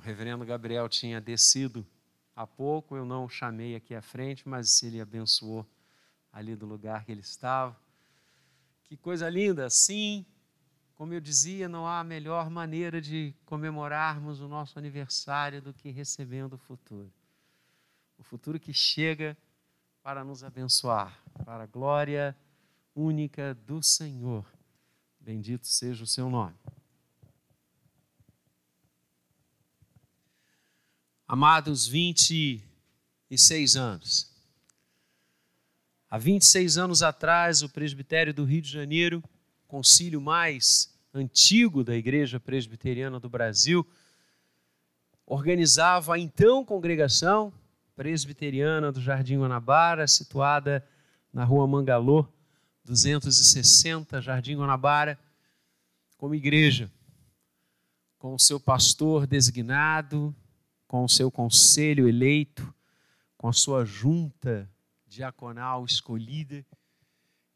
O reverendo Gabriel tinha descido há pouco, eu não chamei aqui à frente, mas ele abençoou ali do lugar que ele estava. Que coisa linda, sim. Como eu dizia, não há melhor maneira de comemorarmos o nosso aniversário do que recebendo o futuro. O futuro que chega para nos abençoar, para a glória única do Senhor. Bendito seja o seu nome. Amados, 26 anos. Há 26 anos atrás, o presbitério do Rio de Janeiro, concílio mais antigo da Igreja Presbiteriana do Brasil, organizava a então congregação presbiteriana do Jardim Guanabara, situada na rua Mangalô, 260, Jardim Guanabara, como igreja, com o seu pastor designado, com o seu conselho eleito, com a sua junta diaconal escolhida.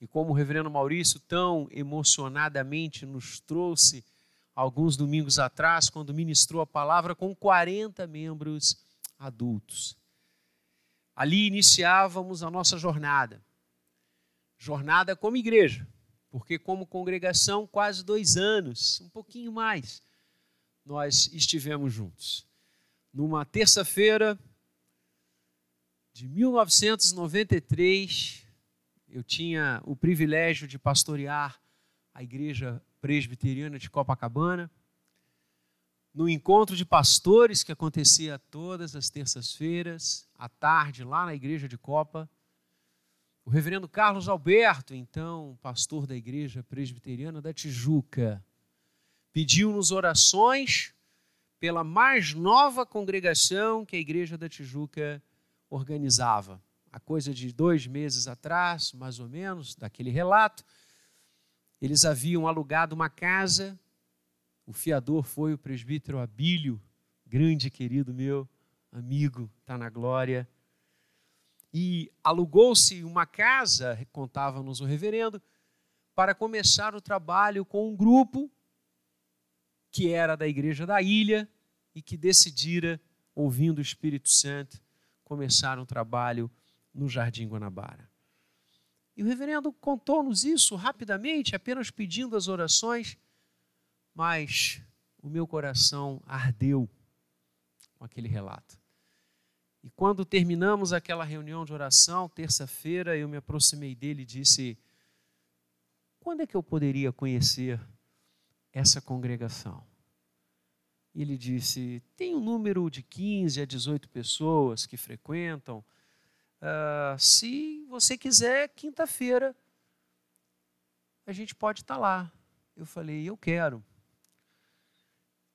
E como o reverendo Maurício tão emocionadamente nos trouxe alguns domingos atrás, quando ministrou a palavra com 40 membros adultos. Ali iniciávamos a nossa jornada. Jornada como igreja, porque como congregação, quase dois anos, um pouquinho mais, nós estivemos juntos numa terça-feira de 1993, eu tinha o privilégio de pastorear a igreja presbiteriana de Copacabana. No encontro de pastores que acontecia todas as terças-feiras, à tarde, lá na igreja de Copa, o reverendo Carlos Alberto, então pastor da igreja presbiteriana da Tijuca, pediu-nos orações pela mais nova congregação que a Igreja da Tijuca organizava. A coisa de dois meses atrás, mais ou menos, daquele relato, eles haviam alugado uma casa. O fiador foi o presbítero Abílio, grande querido meu, amigo, está na glória. E alugou-se uma casa, contava-nos o reverendo, para começar o trabalho com um grupo que era da igreja da ilha, e que decidira, ouvindo o Espírito Santo, começar um trabalho no Jardim Guanabara. E o reverendo contou-nos isso rapidamente, apenas pedindo as orações, mas o meu coração ardeu com aquele relato. E quando terminamos aquela reunião de oração, terça-feira, eu me aproximei dele e disse: Quando é que eu poderia conhecer essa congregação? E ele disse: tem um número de 15 a 18 pessoas que frequentam. Uh, se você quiser, quinta-feira, a gente pode estar lá. Eu falei: eu quero.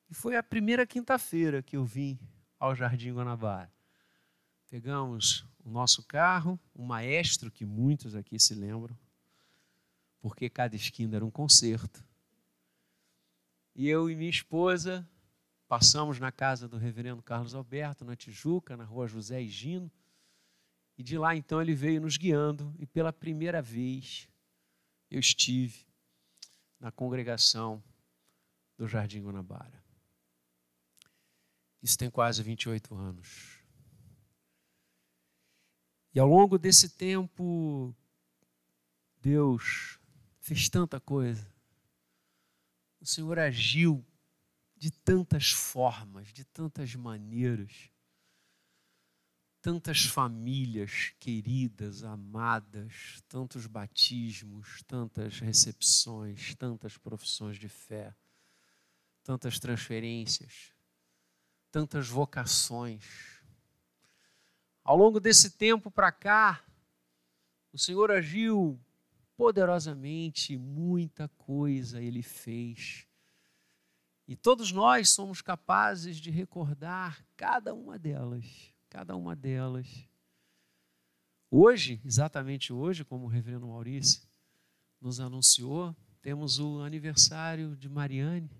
E foi a primeira quinta-feira que eu vim ao Jardim Guanabara. Pegamos o nosso carro, um maestro que muitos aqui se lembram, porque cada esquina era um concerto. E eu e minha esposa Passamos na casa do reverendo Carlos Alberto, na Tijuca, na rua José Higino. E de lá então ele veio nos guiando, e pela primeira vez eu estive na congregação do Jardim Guanabara. Isso tem quase 28 anos. E ao longo desse tempo, Deus fez tanta coisa. O Senhor agiu de tantas formas, de tantas maneiras, tantas famílias queridas, amadas, tantos batismos, tantas recepções, tantas profissões de fé, tantas transferências, tantas vocações. Ao longo desse tempo para cá, o Senhor agiu poderosamente, muita coisa Ele fez e todos nós somos capazes de recordar cada uma delas, cada uma delas. Hoje, exatamente hoje, como o reverendo Maurício nos anunciou, temos o aniversário de Mariane,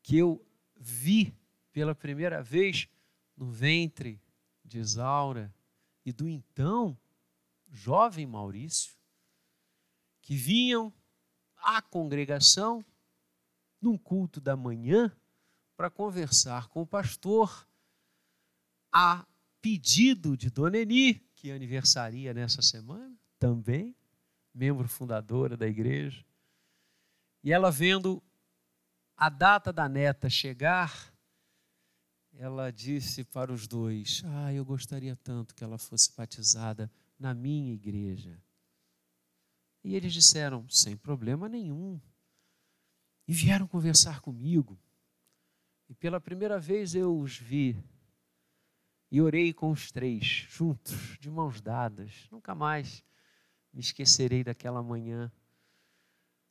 que eu vi pela primeira vez no ventre de Isaura e do então jovem Maurício, que vinham à congregação num culto da manhã, para conversar com o pastor a pedido de Dona Eni, que aniversaria nessa semana também, membro fundadora da igreja. E ela vendo a data da neta chegar, ela disse para os dois: Ah, eu gostaria tanto que ela fosse batizada na minha igreja. E eles disseram: Sem problema nenhum. E vieram conversar comigo. E pela primeira vez eu os vi. E orei com os três, juntos, de mãos dadas. Nunca mais me esquecerei daquela manhã.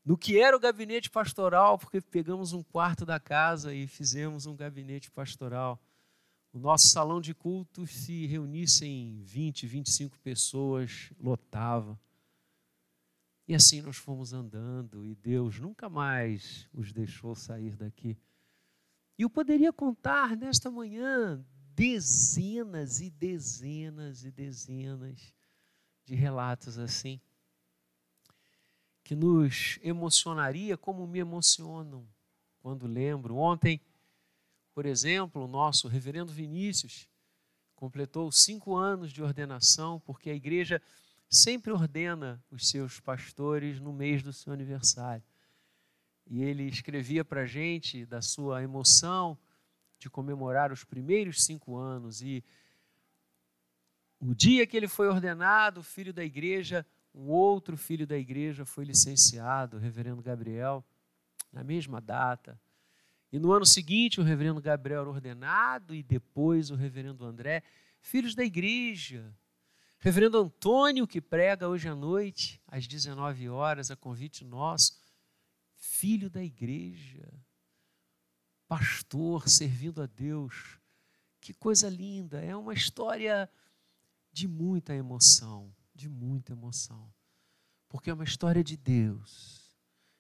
No que era o gabinete pastoral, porque pegamos um quarto da casa e fizemos um gabinete pastoral. O nosso salão de cultos se reunissem 20, 25 pessoas, lotava. E assim nós fomos andando e Deus nunca mais os deixou sair daqui. E eu poderia contar nesta manhã dezenas e dezenas e dezenas de relatos assim, que nos emocionaria como me emocionam quando lembro. Ontem, por exemplo, o nosso reverendo Vinícius completou cinco anos de ordenação, porque a igreja sempre ordena os seus pastores no mês do seu aniversário. E ele escrevia para a gente da sua emoção de comemorar os primeiros cinco anos. E o dia que ele foi ordenado, filho da igreja, um outro filho da igreja foi licenciado, o reverendo Gabriel, na mesma data. E no ano seguinte, o reverendo Gabriel ordenado, e depois o reverendo André, filhos da igreja. Reverendo Antônio, que prega hoje à noite, às 19 horas, a convite nosso filho da igreja, pastor servindo a Deus. Que coisa linda! É uma história de muita emoção, de muita emoção. Porque é uma história de Deus.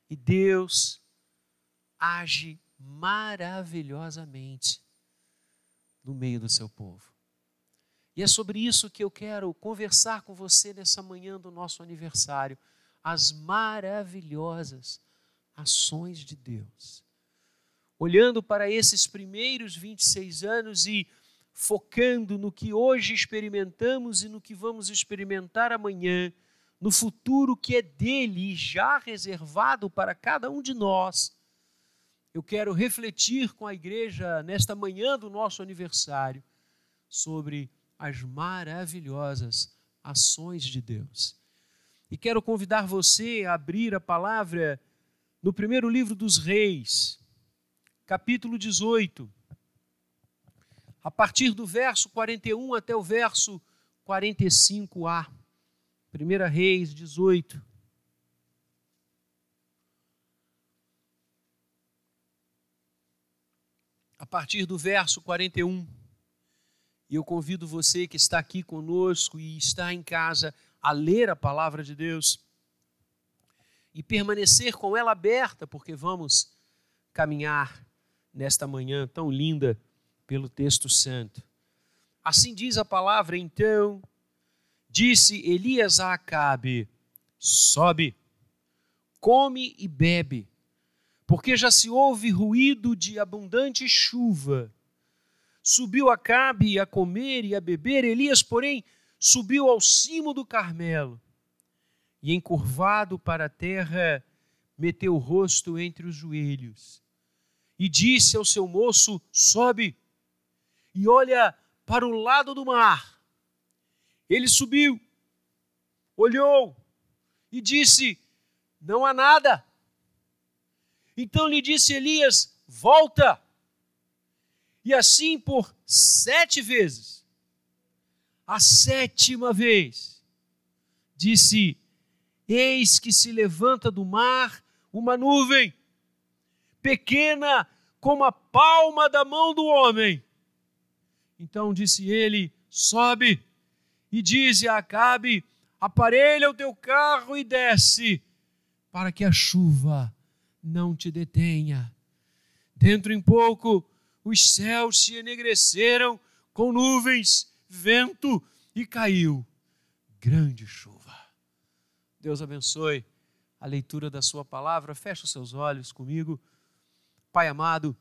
E Deus age maravilhosamente no meio do seu povo. E é sobre isso que eu quero conversar com você nessa manhã do nosso aniversário. As maravilhosas ações de Deus. Olhando para esses primeiros 26 anos e focando no que hoje experimentamos e no que vamos experimentar amanhã, no futuro que é dele já reservado para cada um de nós, eu quero refletir com a igreja nesta manhã do nosso aniversário sobre as maravilhosas ações de Deus. E quero convidar você a abrir a palavra no primeiro livro dos Reis, capítulo 18, a partir do verso 41 até o verso 45a. 1 Reis 18. A partir do verso 41. E eu convido você que está aqui conosco e está em casa a ler a palavra de Deus e permanecer com ela aberta, porque vamos caminhar nesta manhã tão linda pelo texto santo. Assim diz a palavra, então, disse Elias a Acabe: Sobe, come e bebe, porque já se ouve ruído de abundante chuva. Subiu Acabe a comer e a beber, Elias, porém, subiu ao cimo do Carmelo e, encurvado para a terra, meteu o rosto entre os joelhos e disse ao seu moço: Sobe e olha para o lado do mar. Ele subiu, olhou e disse: Não há nada. Então lhe disse Elias: Volta. E assim por sete vezes. A sétima vez, disse: Eis que se levanta do mar uma nuvem, pequena como a palma da mão do homem. Então disse ele: Sobe e dize a Acabe: Aparelha o teu carro e desce, para que a chuva não te detenha. Dentro em pouco, os céus se enegreceram com nuvens, vento e caiu grande chuva. Deus abençoe a leitura da Sua palavra. Feche os seus olhos comigo. Pai amado,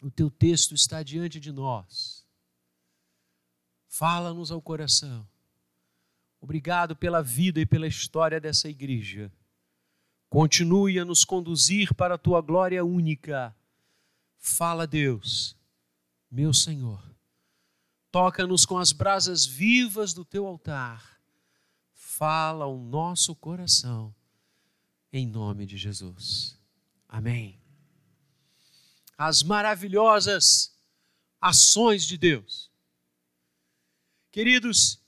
o teu texto está diante de nós. Fala-nos ao coração. Obrigado pela vida e pela história dessa igreja. Continue a nos conduzir para a tua glória única. Fala, Deus, meu Senhor. Toca-nos com as brasas vivas do teu altar. Fala ao nosso coração, em nome de Jesus. Amém as maravilhosas ações de Deus. Queridos,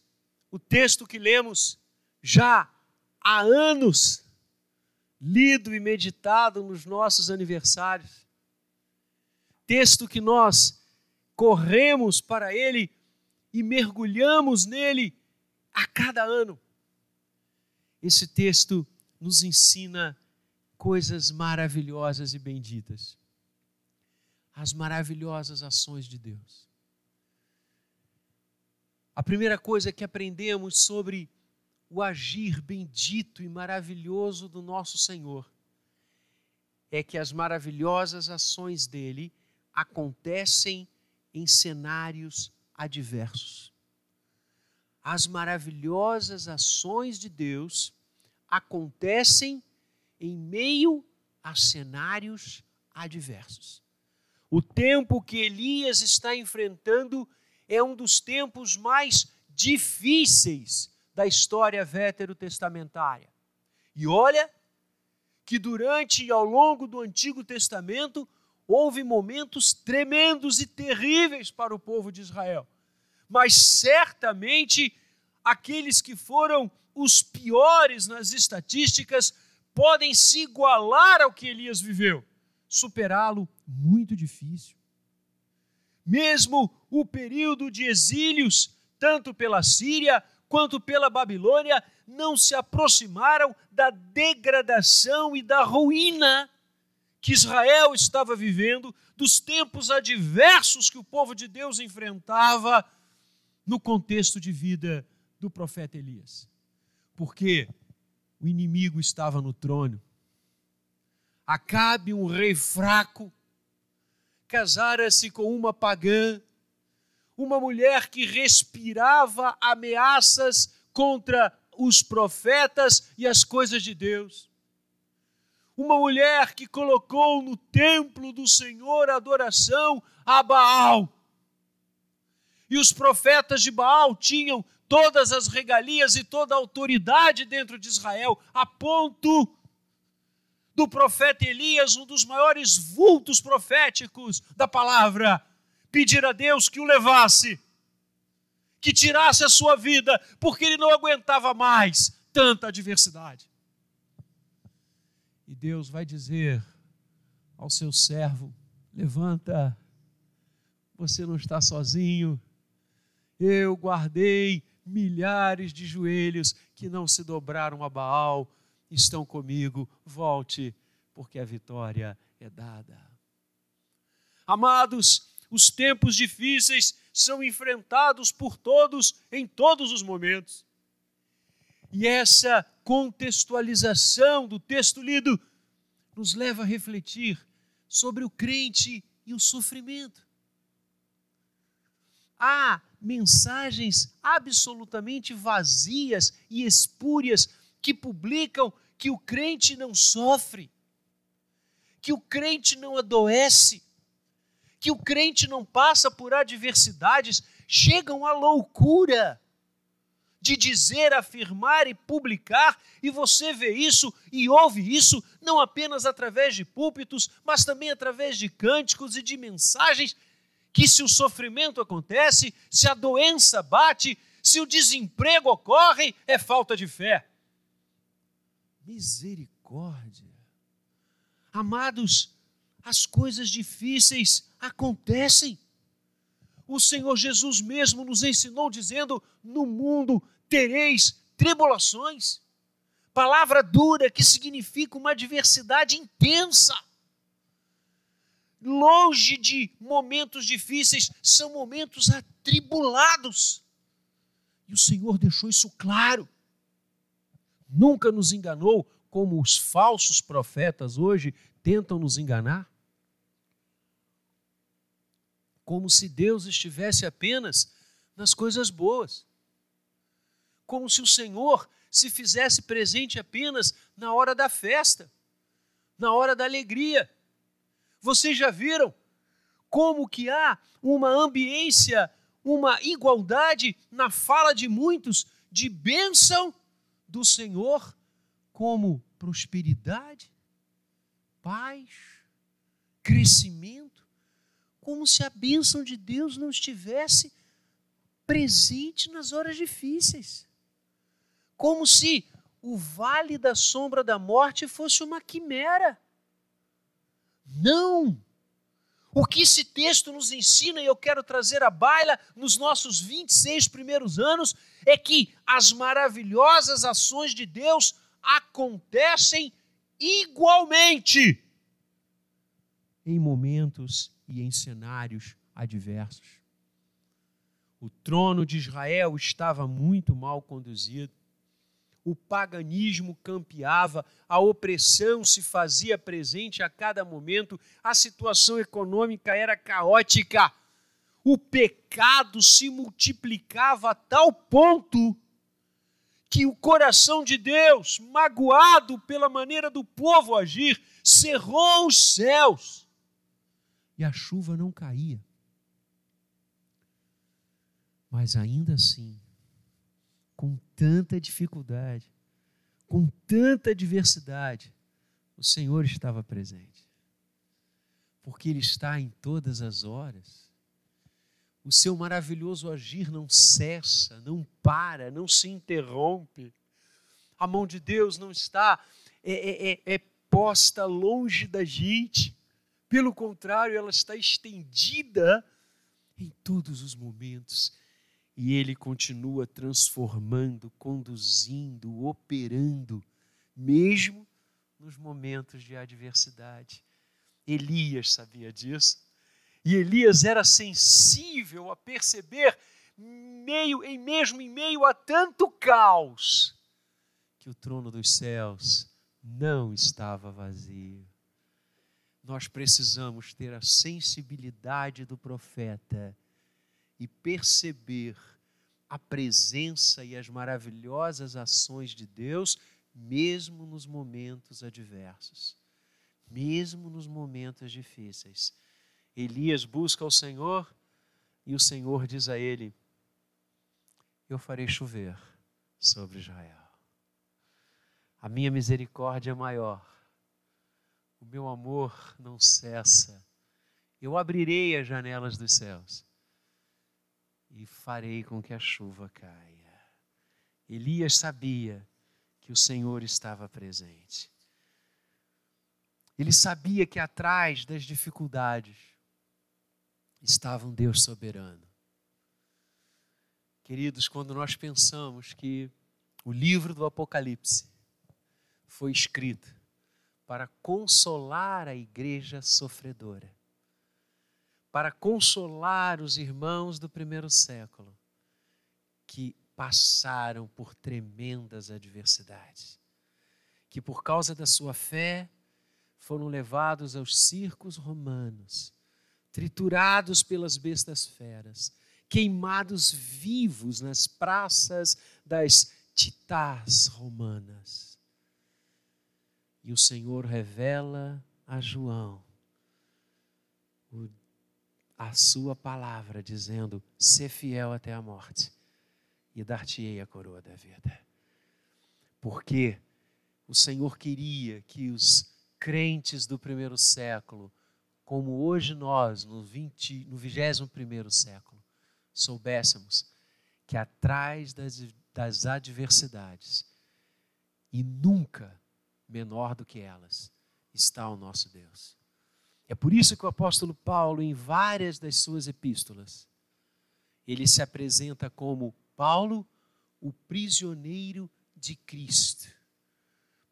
o texto que lemos já há anos, lido e meditado nos nossos aniversários, texto que nós corremos para ele e mergulhamos nele a cada ano. Esse texto nos ensina coisas maravilhosas e benditas as maravilhosas ações de Deus. A primeira coisa que aprendemos sobre o agir bendito e maravilhoso do nosso Senhor é que as maravilhosas ações dele acontecem em cenários adversos. As maravilhosas ações de Deus acontecem em meio a cenários adversos. O tempo que Elias está enfrentando é um dos tempos mais difíceis da história veterotestamentária. E olha que durante e ao longo do Antigo Testamento houve momentos tremendos e terríveis para o povo de Israel. Mas certamente aqueles que foram os piores nas estatísticas podem se igualar ao que Elias viveu superá-lo muito difícil. Mesmo o período de exílios, tanto pela Síria quanto pela Babilônia, não se aproximaram da degradação e da ruína que Israel estava vivendo, dos tempos adversos que o povo de Deus enfrentava no contexto de vida do profeta Elias. Porque o inimigo estava no trono, Acabe, um rei fraco, casara-se com uma pagã, uma mulher que respirava ameaças contra os profetas e as coisas de Deus. Uma mulher que colocou no templo do Senhor adoração a Baal. E os profetas de Baal tinham todas as regalias e toda a autoridade dentro de Israel, a ponto do profeta Elias, um dos maiores vultos proféticos da palavra, pedir a Deus que o levasse, que tirasse a sua vida, porque ele não aguentava mais tanta adversidade. E Deus vai dizer ao seu servo: levanta, você não está sozinho. Eu guardei milhares de joelhos que não se dobraram a Baal, estão comigo, volte, porque a vitória é dada. Amados, os tempos difíceis são enfrentados por todos em todos os momentos. E essa contextualização do texto lido nos leva a refletir sobre o crente e o sofrimento. Há mensagens absolutamente vazias e espúrias que publicam que o crente não sofre, que o crente não adoece, que o crente não passa por adversidades, chegam à loucura de dizer, afirmar e publicar, e você vê isso e ouve isso não apenas através de púlpitos, mas também através de cânticos e de mensagens que se o sofrimento acontece, se a doença bate, se o desemprego ocorre, é falta de fé. Misericórdia. Amados, as coisas difíceis acontecem. O Senhor Jesus mesmo nos ensinou dizendo: No mundo tereis tribulações. Palavra dura que significa uma adversidade intensa. Longe de momentos difíceis, são momentos atribulados. E o Senhor deixou isso claro nunca nos enganou como os falsos profetas hoje tentam nos enganar? como se Deus estivesse apenas nas coisas boas. Como se o Senhor se fizesse presente apenas na hora da festa, na hora da alegria. Vocês já viram como que há uma ambiência, uma igualdade na fala de muitos de bênção do Senhor como prosperidade, paz, crescimento, como se a bênção de Deus não estivesse presente nas horas difíceis. Como se o vale da sombra da morte fosse uma quimera. Não! O que esse texto nos ensina, e eu quero trazer à baila nos nossos 26 primeiros anos, é que as maravilhosas ações de Deus acontecem igualmente em momentos e em cenários adversos. O trono de Israel estava muito mal conduzido o paganismo campeava, a opressão se fazia presente a cada momento, a situação econômica era caótica, o pecado se multiplicava a tal ponto que o coração de Deus, magoado pela maneira do povo agir, cerrou os céus e a chuva não caía. Mas ainda assim, com tanta dificuldade, com tanta adversidade, o Senhor estava presente. Porque Ele está em todas as horas. O seu maravilhoso agir não cessa, não para, não se interrompe. A mão de Deus não está é, é, é, é posta longe da gente. Pelo contrário, ela está estendida em todos os momentos e ele continua transformando, conduzindo, operando, mesmo nos momentos de adversidade. Elias sabia disso. E Elias era sensível a perceber, meio em mesmo em meio a tanto caos, que o trono dos céus não estava vazio. Nós precisamos ter a sensibilidade do profeta e perceber a presença e as maravilhosas ações de Deus, mesmo nos momentos adversos, mesmo nos momentos difíceis. Elias busca o Senhor e o Senhor diz a ele: Eu farei chover sobre Israel. A minha misericórdia é maior, o meu amor não cessa. Eu abrirei as janelas dos céus e farei com que a chuva caia. Elias sabia que o Senhor estava presente. Ele sabia que atrás das dificuldades estava um Deus soberano. Queridos, quando nós pensamos que o livro do Apocalipse foi escrito para consolar a igreja sofredora, para consolar os irmãos do primeiro século que passaram por tremendas adversidades, que por causa da sua fé foram levados aos circos romanos, triturados pelas bestas feras, queimados vivos nas praças das titás romanas. E o Senhor revela a João o a sua palavra, dizendo: ser fiel até a morte, e dar-te-ei a coroa da vida. Porque o Senhor queria que os crentes do primeiro século, como hoje nós, no, 20, no 21 século, soubéssemos que atrás das, das adversidades, e nunca menor do que elas, está o nosso Deus. É por isso que o apóstolo Paulo, em várias das suas epístolas, ele se apresenta como Paulo, o prisioneiro de Cristo.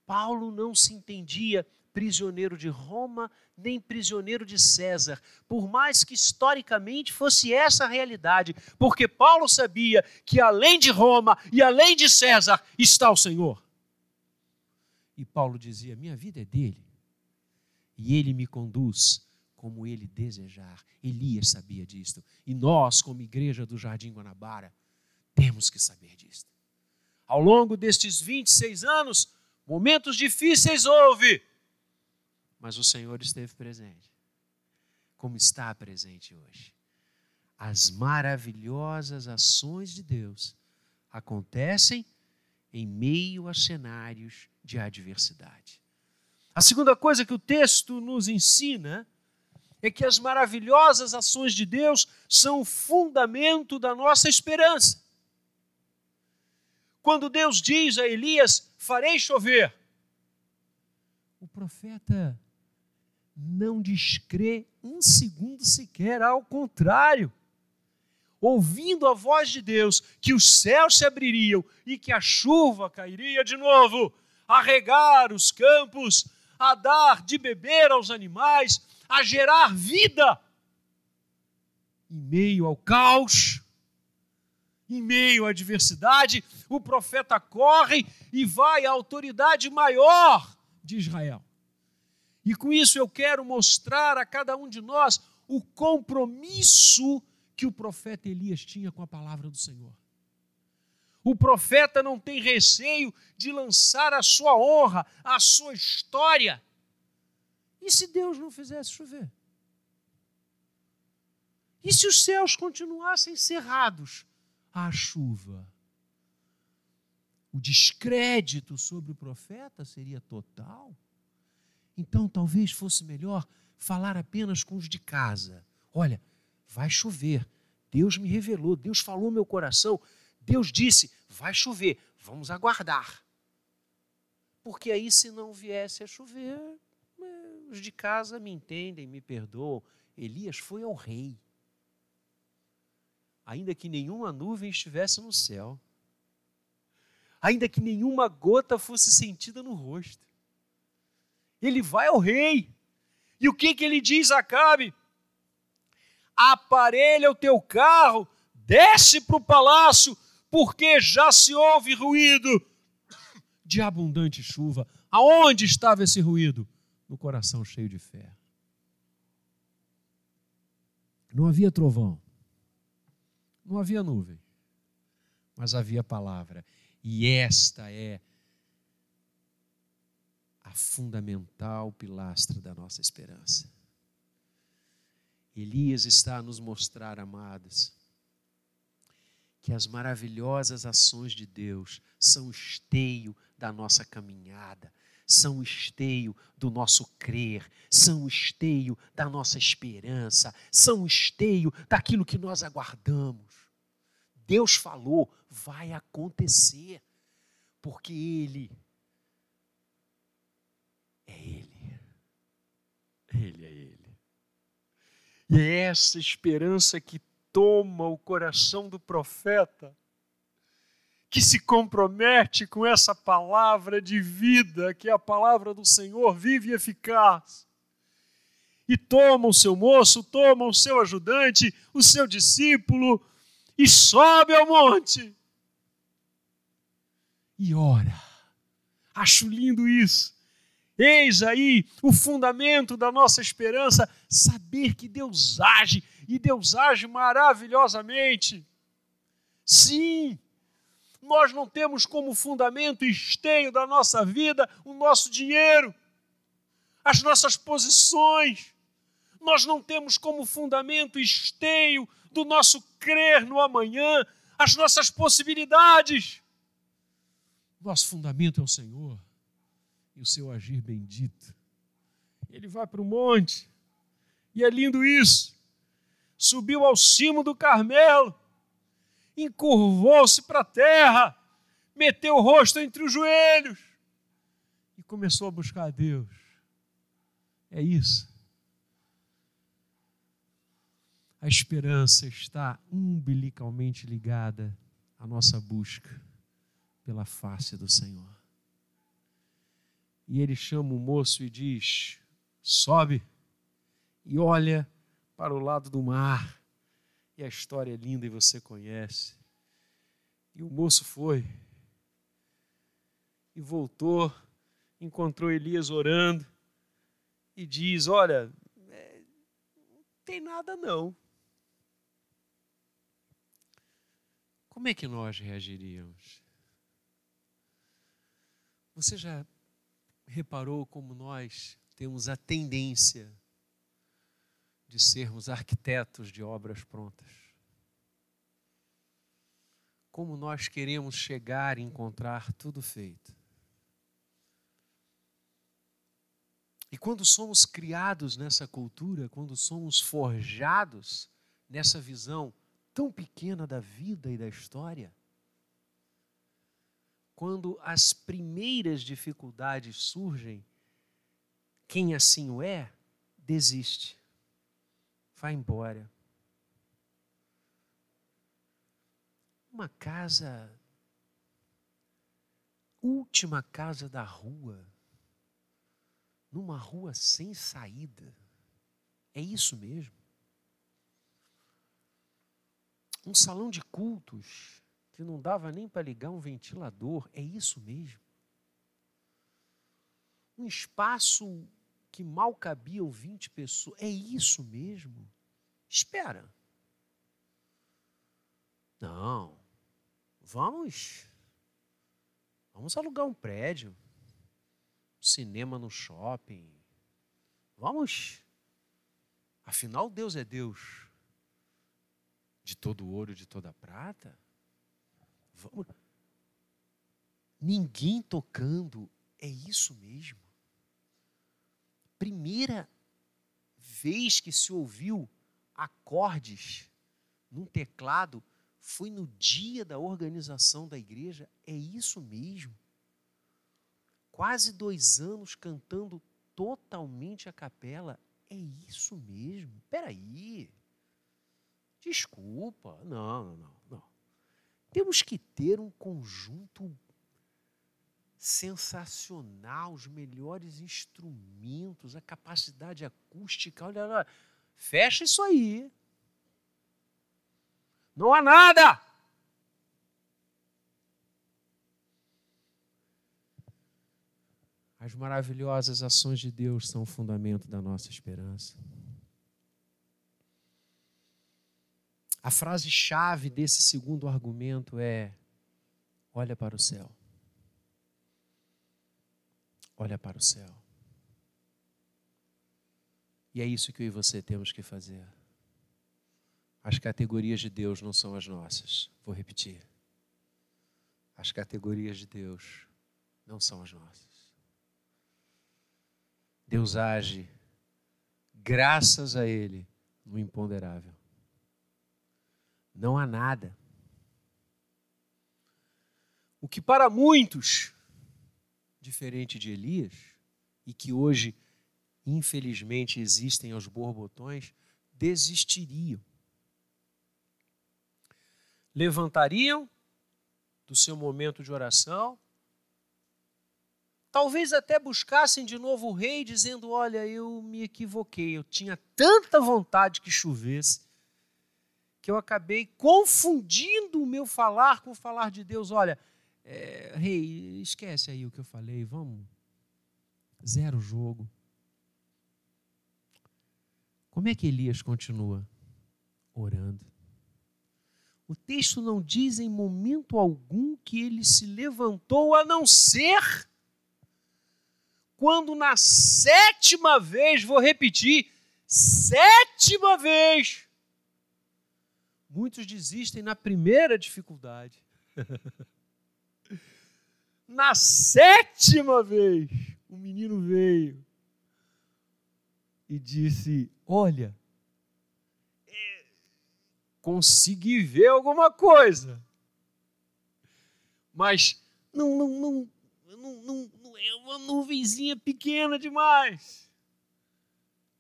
Paulo não se entendia prisioneiro de Roma, nem prisioneiro de César, por mais que historicamente fosse essa a realidade, porque Paulo sabia que além de Roma e além de César está o Senhor. E Paulo dizia: Minha vida é dele e ele me conduz como ele desejar. Elias sabia disto. E nós, como igreja do Jardim Guanabara, temos que saber disto. Ao longo destes 26 anos, momentos difíceis houve, mas o Senhor esteve presente, como está presente hoje. As maravilhosas ações de Deus acontecem em meio a cenários de adversidade. A segunda coisa que o texto nos ensina é que as maravilhosas ações de Deus são o fundamento da nossa esperança. Quando Deus diz a Elias: Farei chover, o profeta não descrê um segundo sequer, ao contrário ouvindo a voz de Deus, que os céus se abririam e que a chuva cairia de novo, a regar os campos, a dar de beber aos animais, a gerar vida. Em meio ao caos, em meio à adversidade, o profeta corre e vai à autoridade maior de Israel. E com isso eu quero mostrar a cada um de nós o compromisso que o profeta Elias tinha com a palavra do Senhor. O profeta não tem receio de lançar a sua honra, a sua história. E se Deus não fizesse chover? E se os céus continuassem cerrados à chuva? O descrédito sobre o profeta seria total. Então talvez fosse melhor falar apenas com os de casa. Olha, vai chover. Deus me revelou, Deus falou meu coração. Deus disse: vai chover, vamos aguardar. Porque aí, se não viesse a chover, é, os de casa me entendem, me perdoam. Elias foi ao rei, ainda que nenhuma nuvem estivesse no céu, ainda que nenhuma gota fosse sentida no rosto. Ele vai ao rei. E o que, que ele diz a Acabe? aparelha o teu carro, desce para o palácio, porque já se ouve ruído de abundante chuva. Aonde estava esse ruído? No coração cheio de fé. Não havia trovão, não havia nuvem, mas havia palavra. E esta é a fundamental pilastra da nossa esperança. Elias está a nos mostrar, amados, que as maravilhosas ações de Deus são o esteio da nossa caminhada, são o esteio do nosso crer, são o esteio da nossa esperança, são o esteio daquilo que nós aguardamos. Deus falou, vai acontecer, porque Ele é Ele. Ele é Ele. E é essa esperança que toma o coração do profeta, que se compromete com essa palavra de vida, que é a palavra do Senhor vive e eficaz. E toma o seu moço, toma o seu ajudante, o seu discípulo, e sobe ao monte. E ora. Acho lindo isso. Eis aí o fundamento da nossa esperança, saber que Deus age e Deus age maravilhosamente. Sim, nós não temos como fundamento esteio da nossa vida o nosso dinheiro, as nossas posições. Nós não temos como fundamento esteio do nosso crer no amanhã as nossas possibilidades. Nosso fundamento é o Senhor e o seu agir bendito. Ele vai para o monte, e é lindo isso. Subiu ao cimo do Carmelo, encurvou-se para a terra, meteu o rosto entre os joelhos e começou a buscar a Deus. É isso. A esperança está umbilicalmente ligada à nossa busca pela face do Senhor. E ele chama o moço e diz: sobe e olha para o lado do mar. E a história é linda e você conhece. E o moço foi e voltou, encontrou Elias orando e diz: Olha, é, tem nada não. Como é que nós reagiríamos? Você já reparou como nós temos a tendência de sermos arquitetos de obras prontas? Como nós queremos chegar e encontrar tudo feito? E quando somos criados nessa cultura, quando somos forjados nessa visão tão pequena da vida e da história, quando as primeiras dificuldades surgem, quem assim o é, desiste, vai embora. Uma casa, última casa da rua, numa rua sem saída. É isso mesmo? Um salão de cultos que não dava nem para ligar um ventilador. É isso mesmo? Um espaço que mal cabiam 20 pessoas. É isso mesmo? Espera. Não. Vamos. Vamos alugar um prédio cinema no shopping. Vamos. Afinal, Deus é Deus de todo ouro de toda prata. Vamos. Ninguém tocando, é isso mesmo. Primeira vez que se ouviu acordes num teclado foi no dia da organização da igreja, é isso mesmo quase dois anos cantando totalmente a capela. É isso mesmo? Peraí. Desculpa. Não, não, não, não. Temos que ter um conjunto sensacional, os melhores instrumentos, a capacidade acústica. Olha lá, fecha isso aí. Não há nada. As maravilhosas ações de Deus são o fundamento da nossa esperança. A frase-chave desse segundo argumento é: olha para o céu. Olha para o céu. E é isso que eu e você temos que fazer. As categorias de Deus não são as nossas. Vou repetir. As categorias de Deus não são as nossas. Deus age, graças a Ele, no imponderável. Não há nada. O que para muitos, diferente de Elias, e que hoje, infelizmente, existem aos borbotões, desistiriam. Levantariam do seu momento de oração, Talvez até buscassem de novo o rei, dizendo: Olha, eu me equivoquei, eu tinha tanta vontade que chovesse, que eu acabei confundindo o meu falar com o falar de Deus. Olha, é, rei, esquece aí o que eu falei, vamos. Zero jogo. Como é que Elias continua? Orando. O texto não diz em momento algum que ele se levantou, a não ser quando na sétima vez, vou repetir, sétima vez, muitos desistem na primeira dificuldade. na sétima vez, o menino veio e disse: Olha, é, consegui ver alguma coisa, mas não, não, não, não, não, não é uma nuvenzinha pequena demais.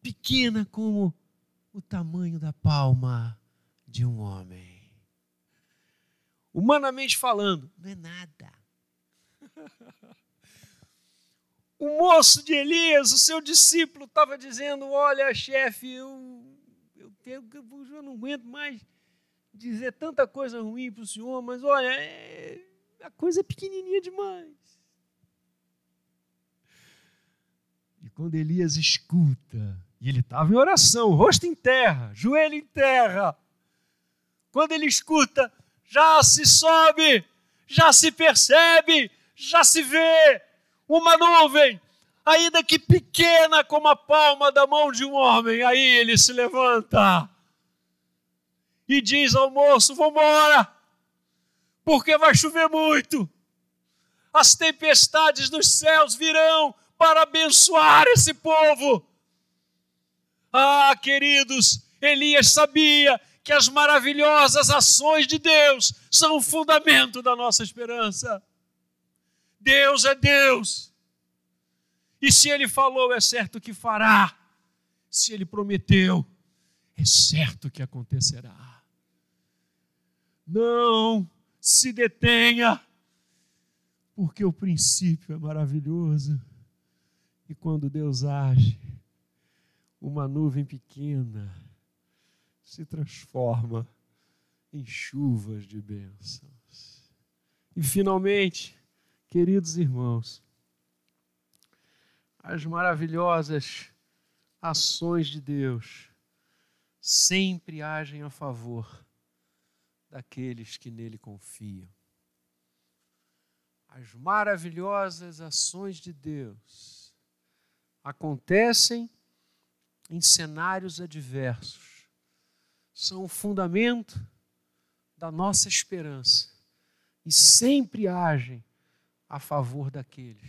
Pequena como o tamanho da palma de um homem. Humanamente falando, não é nada. O moço de Elias, o seu discípulo, estava dizendo: Olha, chefe, eu, eu, tenho, eu não aguento mais dizer tanta coisa ruim para o senhor, mas olha, é, a coisa é pequenininha demais. E quando Elias escuta E ele estava em oração, rosto em terra, joelho em terra. Quando ele escuta, já se sobe, já se percebe, já se vê uma nuvem, ainda que pequena como a palma da mão de um homem. Aí ele se levanta e diz ao moço: Vambora, porque vai chover muito. As tempestades dos céus virão para abençoar esse povo. Ah, queridos, Elias sabia que as maravilhosas ações de Deus são o fundamento da nossa esperança. Deus é Deus. E se ele falou, é certo que fará. Se ele prometeu, é certo que acontecerá. Não se detenha, porque o princípio é maravilhoso. E quando Deus age, uma nuvem pequena se transforma em chuvas de bênçãos. E finalmente, queridos irmãos, as maravilhosas ações de Deus sempre agem a favor daqueles que nele confiam. As maravilhosas ações de Deus acontecem em cenários adversos, são o fundamento da nossa esperança e sempre agem a favor daqueles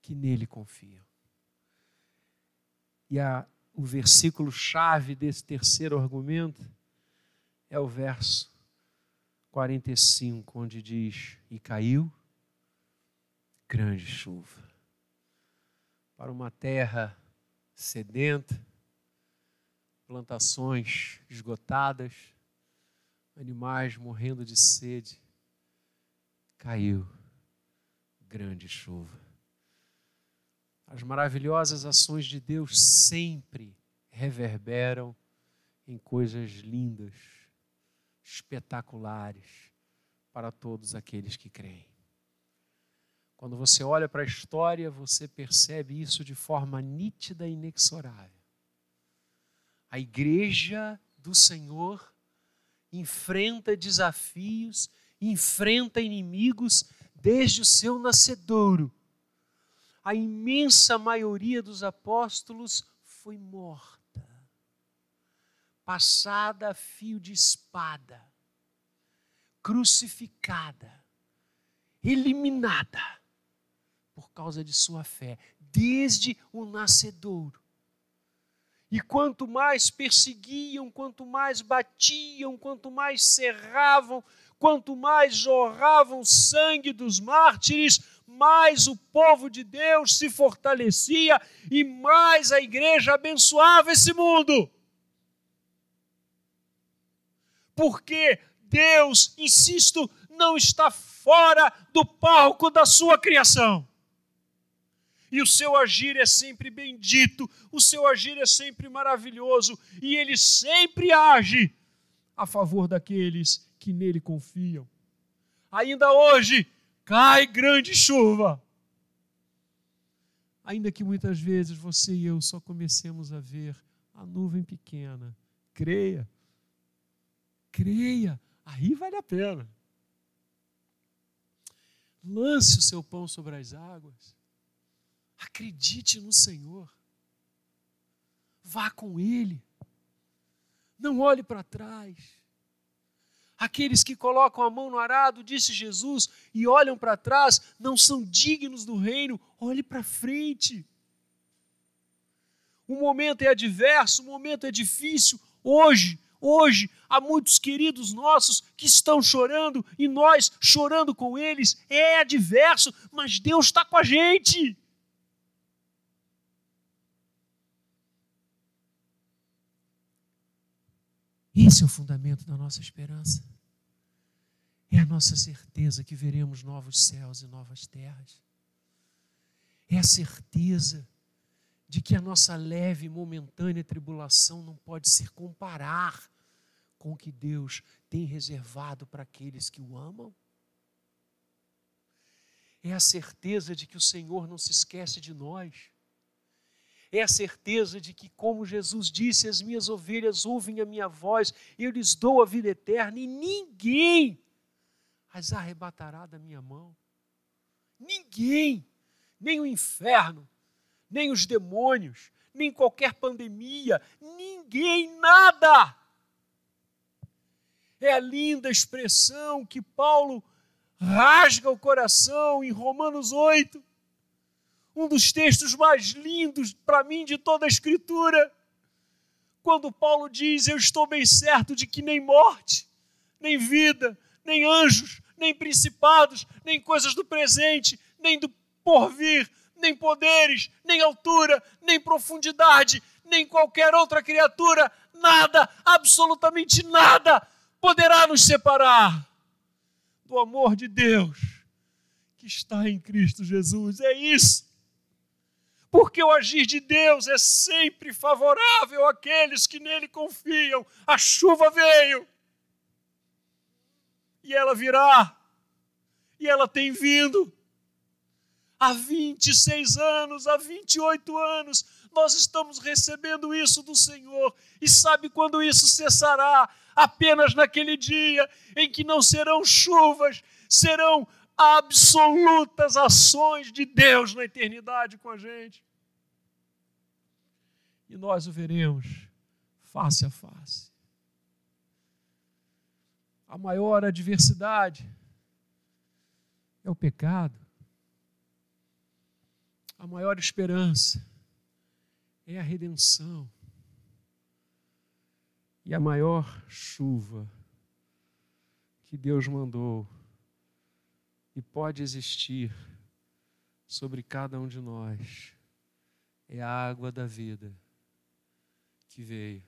que nele confiam. E a, o versículo chave desse terceiro argumento é o verso 45, onde diz: E caiu grande chuva para uma terra sedenta, plantações esgotadas, animais morrendo de sede. Caiu grande chuva. As maravilhosas ações de Deus sempre reverberam em coisas lindas, espetaculares para todos aqueles que creem. Quando você olha para a história, você percebe isso de forma nítida e inexorável. A igreja do Senhor enfrenta desafios, enfrenta inimigos desde o seu nascedouro. A imensa maioria dos apóstolos foi morta, passada a fio de espada, crucificada, eliminada por causa de sua fé, desde o nascedouro. E quanto mais perseguiam, quanto mais batiam, quanto mais cerravam, quanto mais jorravam sangue dos mártires, mais o povo de Deus se fortalecia e mais a igreja abençoava esse mundo. Porque Deus, insisto, não está fora do palco da sua criação e o seu agir é sempre bendito, o seu agir é sempre maravilhoso, e ele sempre age a favor daqueles que nele confiam. Ainda hoje cai grande chuva. Ainda que muitas vezes você e eu só comecemos a ver a nuvem pequena, creia, creia, aí vale a pena. Lance o seu pão sobre as águas. Acredite no Senhor. Vá com Ele. Não olhe para trás. Aqueles que colocam a mão no arado, disse Jesus, e olham para trás, não são dignos do reino. Olhe para frente. O momento é adverso, o momento é difícil. Hoje, hoje, há muitos queridos nossos que estão chorando e nós chorando com eles. É adverso, mas Deus está com a gente. Esse é o fundamento da nossa esperança. É a nossa certeza que veremos novos céus e novas terras. É a certeza de que a nossa leve e momentânea tribulação não pode se comparar com o que Deus tem reservado para aqueles que o amam. É a certeza de que o Senhor não se esquece de nós é a certeza de que, como Jesus disse, as minhas ovelhas ouvem a minha voz, eu lhes dou a vida eterna e ninguém as arrebatará da minha mão. Ninguém, nem o inferno, nem os demônios, nem qualquer pandemia, ninguém, nada. É a linda expressão que Paulo rasga o coração em Romanos 8, um dos textos mais lindos para mim de toda a Escritura, quando Paulo diz: Eu estou bem certo de que nem morte, nem vida, nem anjos, nem principados, nem coisas do presente, nem do porvir, nem poderes, nem altura, nem profundidade, nem qualquer outra criatura, nada, absolutamente nada, poderá nos separar do amor de Deus que está em Cristo Jesus. É isso. Porque o agir de Deus é sempre favorável àqueles que nele confiam. A chuva veio. E ela virá. E ela tem vindo. Há 26 anos, há 28 anos, nós estamos recebendo isso do Senhor. E sabe quando isso cessará? Apenas naquele dia em que não serão chuvas, serão absolutas ações de Deus na eternidade com a gente. E nós o veremos face a face. A maior adversidade é o pecado. A maior esperança é a redenção. E a maior chuva que Deus mandou e pode existir sobre cada um de nós é a água da vida que veio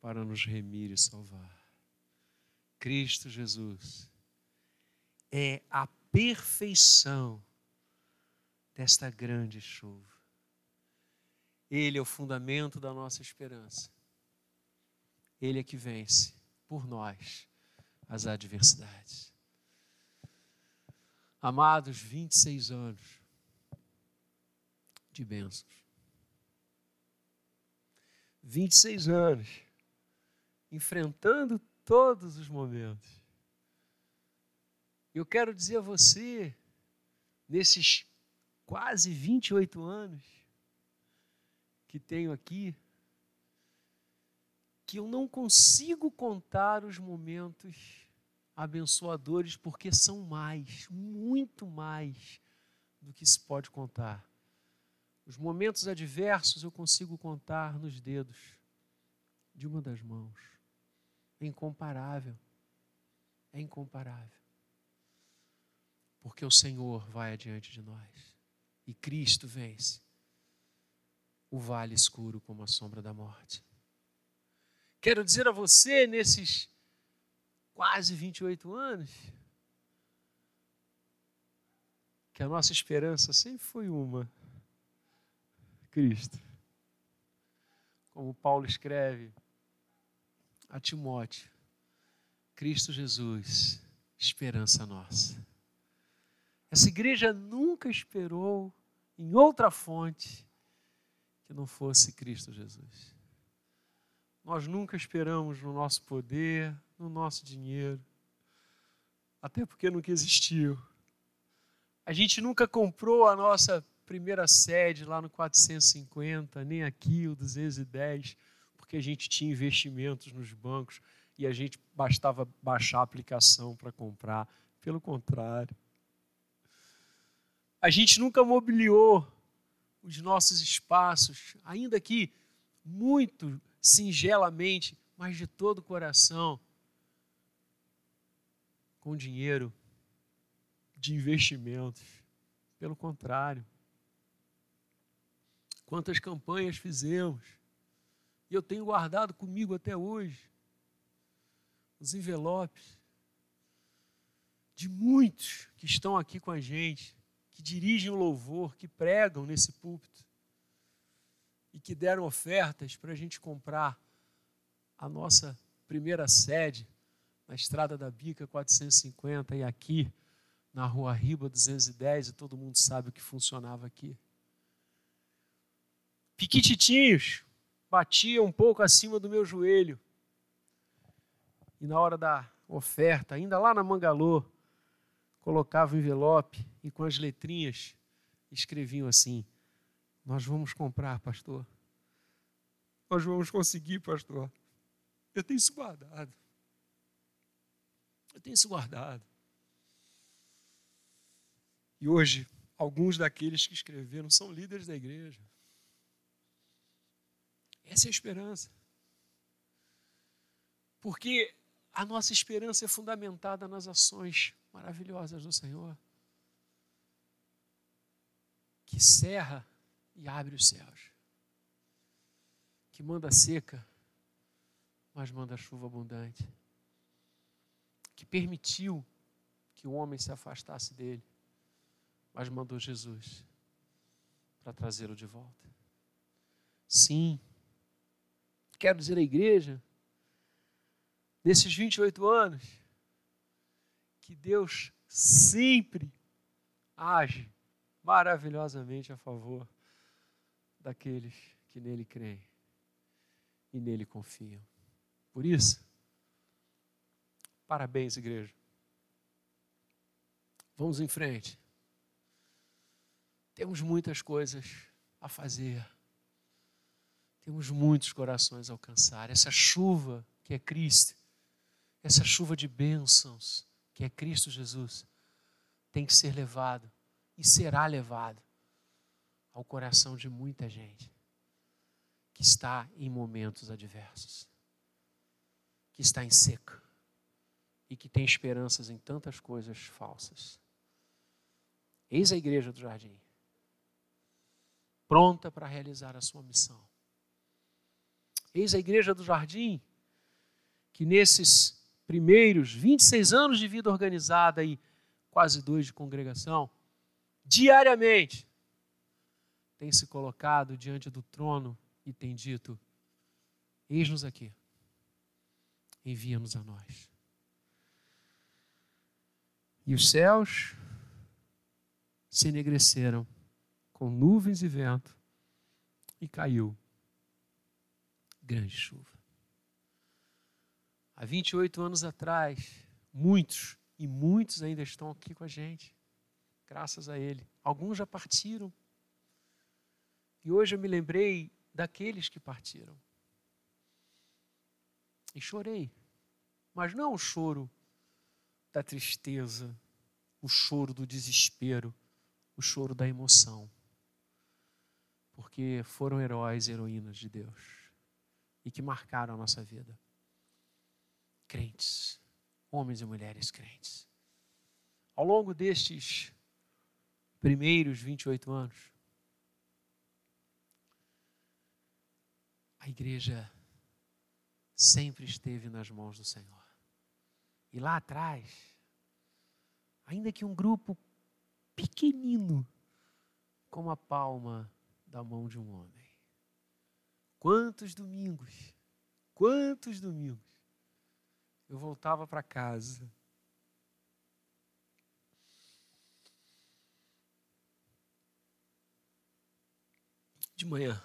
para nos remir e salvar. Cristo Jesus é a perfeição desta grande chuva. Ele é o fundamento da nossa esperança. Ele é que vence por nós as adversidades. Amados, 26 anos de bênçãos. 26 anos enfrentando todos os momentos. Eu quero dizer a você, nesses quase 28 anos que tenho aqui, que eu não consigo contar os momentos abençoadores, porque são mais, muito mais do que se pode contar. Os momentos adversos eu consigo contar nos dedos de uma das mãos. É incomparável. É incomparável. Porque o Senhor vai adiante de nós. E Cristo vence o vale escuro como a sombra da morte. Quero dizer a você, nesses quase 28 anos, que a nossa esperança sempre foi uma: Cristo. Como Paulo escreve a Timóteo, Cristo Jesus, esperança nossa. Essa igreja nunca esperou em outra fonte que não fosse Cristo Jesus. Nós nunca esperamos no nosso poder, no nosso dinheiro, até porque nunca existiu. A gente nunca comprou a nossa primeira sede lá no 450, nem aqui o 210, porque a gente tinha investimentos nos bancos e a gente bastava baixar a aplicação para comprar. Pelo contrário. A gente nunca mobiliou os nossos espaços, ainda que muito singelamente, mas de todo o coração, com dinheiro de investimentos. Pelo contrário. Quantas campanhas fizemos, e eu tenho guardado comigo até hoje os envelopes de muitos que estão aqui com a gente, que dirigem o louvor, que pregam nesse púlpito e que deram ofertas para a gente comprar a nossa primeira sede na Estrada da Bica 450 e aqui na Rua Riba 210 e todo mundo sabe o que funcionava aqui. Piquititinhos, batia um pouco acima do meu joelho. E na hora da oferta, ainda lá na Mangalô, colocava o envelope e com as letrinhas escreviam assim: Nós vamos comprar, pastor. Nós vamos conseguir, pastor. Eu tenho isso guardado. Eu tenho isso guardado. E hoje, alguns daqueles que escreveram são líderes da igreja. Essa é a esperança. Porque a nossa esperança é fundamentada nas ações maravilhosas do Senhor, que cerra e abre os céus, que manda seca, mas manda chuva abundante, que permitiu que o homem se afastasse dele, mas mandou Jesus para trazê-lo de volta. Sim, quero dizer à igreja, nesses 28 anos, que Deus sempre age maravilhosamente a favor daqueles que nele creem e nele confiam. Por isso, parabéns, igreja. Vamos em frente. Temos muitas coisas a fazer. Temos muitos corações a alcançar. Essa chuva que é Cristo, essa chuva de bênçãos que é Cristo Jesus, tem que ser levado e será levado ao coração de muita gente que está em momentos adversos, que está em seca e que tem esperanças em tantas coisas falsas. Eis a igreja do jardim, pronta para realizar a sua missão. Eis a igreja do jardim, que nesses primeiros 26 anos de vida organizada e quase dois de congregação, diariamente, tem se colocado diante do trono e tem dito: Eis-nos aqui, envia-nos a nós. E os céus se enegreceram com nuvens e vento, e caiu grande chuva. Há 28 anos atrás, muitos e muitos ainda estão aqui com a gente, graças a Ele. Alguns já partiram. E hoje eu me lembrei daqueles que partiram. E chorei. Mas não o choro da tristeza, o choro do desespero, o choro da emoção. Porque foram heróis e heroínas de Deus e que marcaram a nossa vida. Crentes, homens e mulheres crentes. Ao longo destes primeiros 28 anos, a igreja sempre esteve nas mãos do Senhor. E lá atrás, ainda que um grupo pequenino, como a palma da mão de um homem, Quantos domingos, quantos domingos eu voltava para casa. De manhã.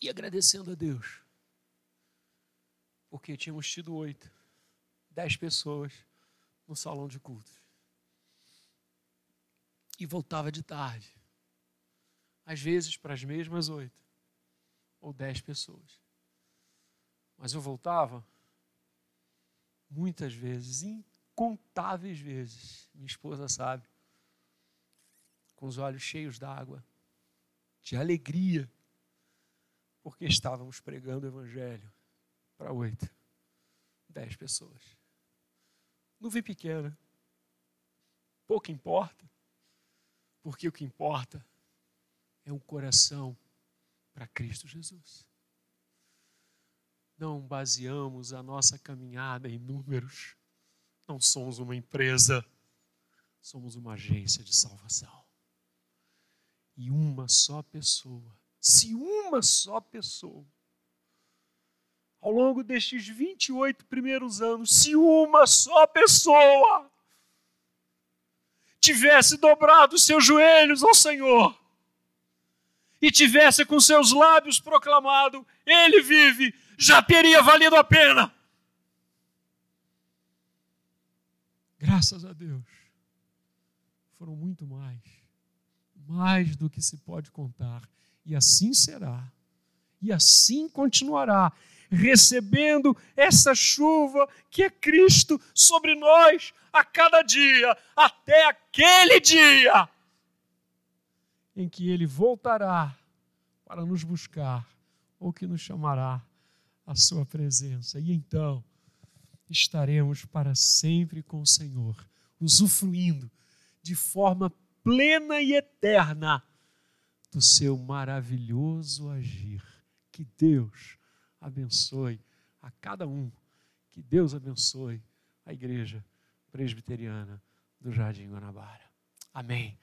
E agradecendo a Deus, porque tínhamos tido oito, dez pessoas no salão de cultos. E voltava de tarde às vezes para as mesmas oito ou dez pessoas. Mas eu voltava muitas vezes, incontáveis vezes, minha esposa sabe, com os olhos cheios d'água, de alegria, porque estávamos pregando o Evangelho para oito, dez pessoas. Nuvem pequena, pouco importa, porque o que importa é um coração para Cristo Jesus. Não baseamos a nossa caminhada em números. Não somos uma empresa, somos uma agência de salvação. E uma só pessoa, se uma só pessoa, ao longo destes 28 primeiros anos, se uma só pessoa tivesse dobrado seus joelhos ao Senhor e tivesse com seus lábios proclamado: Ele vive, já teria valido a pena. Graças a Deus, foram muito mais, mais do que se pode contar, e assim será, e assim continuará, recebendo essa chuva que é Cristo sobre nós a cada dia, até aquele dia em que ele voltará para nos buscar ou que nos chamará à sua presença. E então estaremos para sempre com o Senhor, usufruindo de forma plena e eterna do seu maravilhoso agir. Que Deus abençoe a cada um. Que Deus abençoe a igreja presbiteriana do Jardim Guanabara. Amém.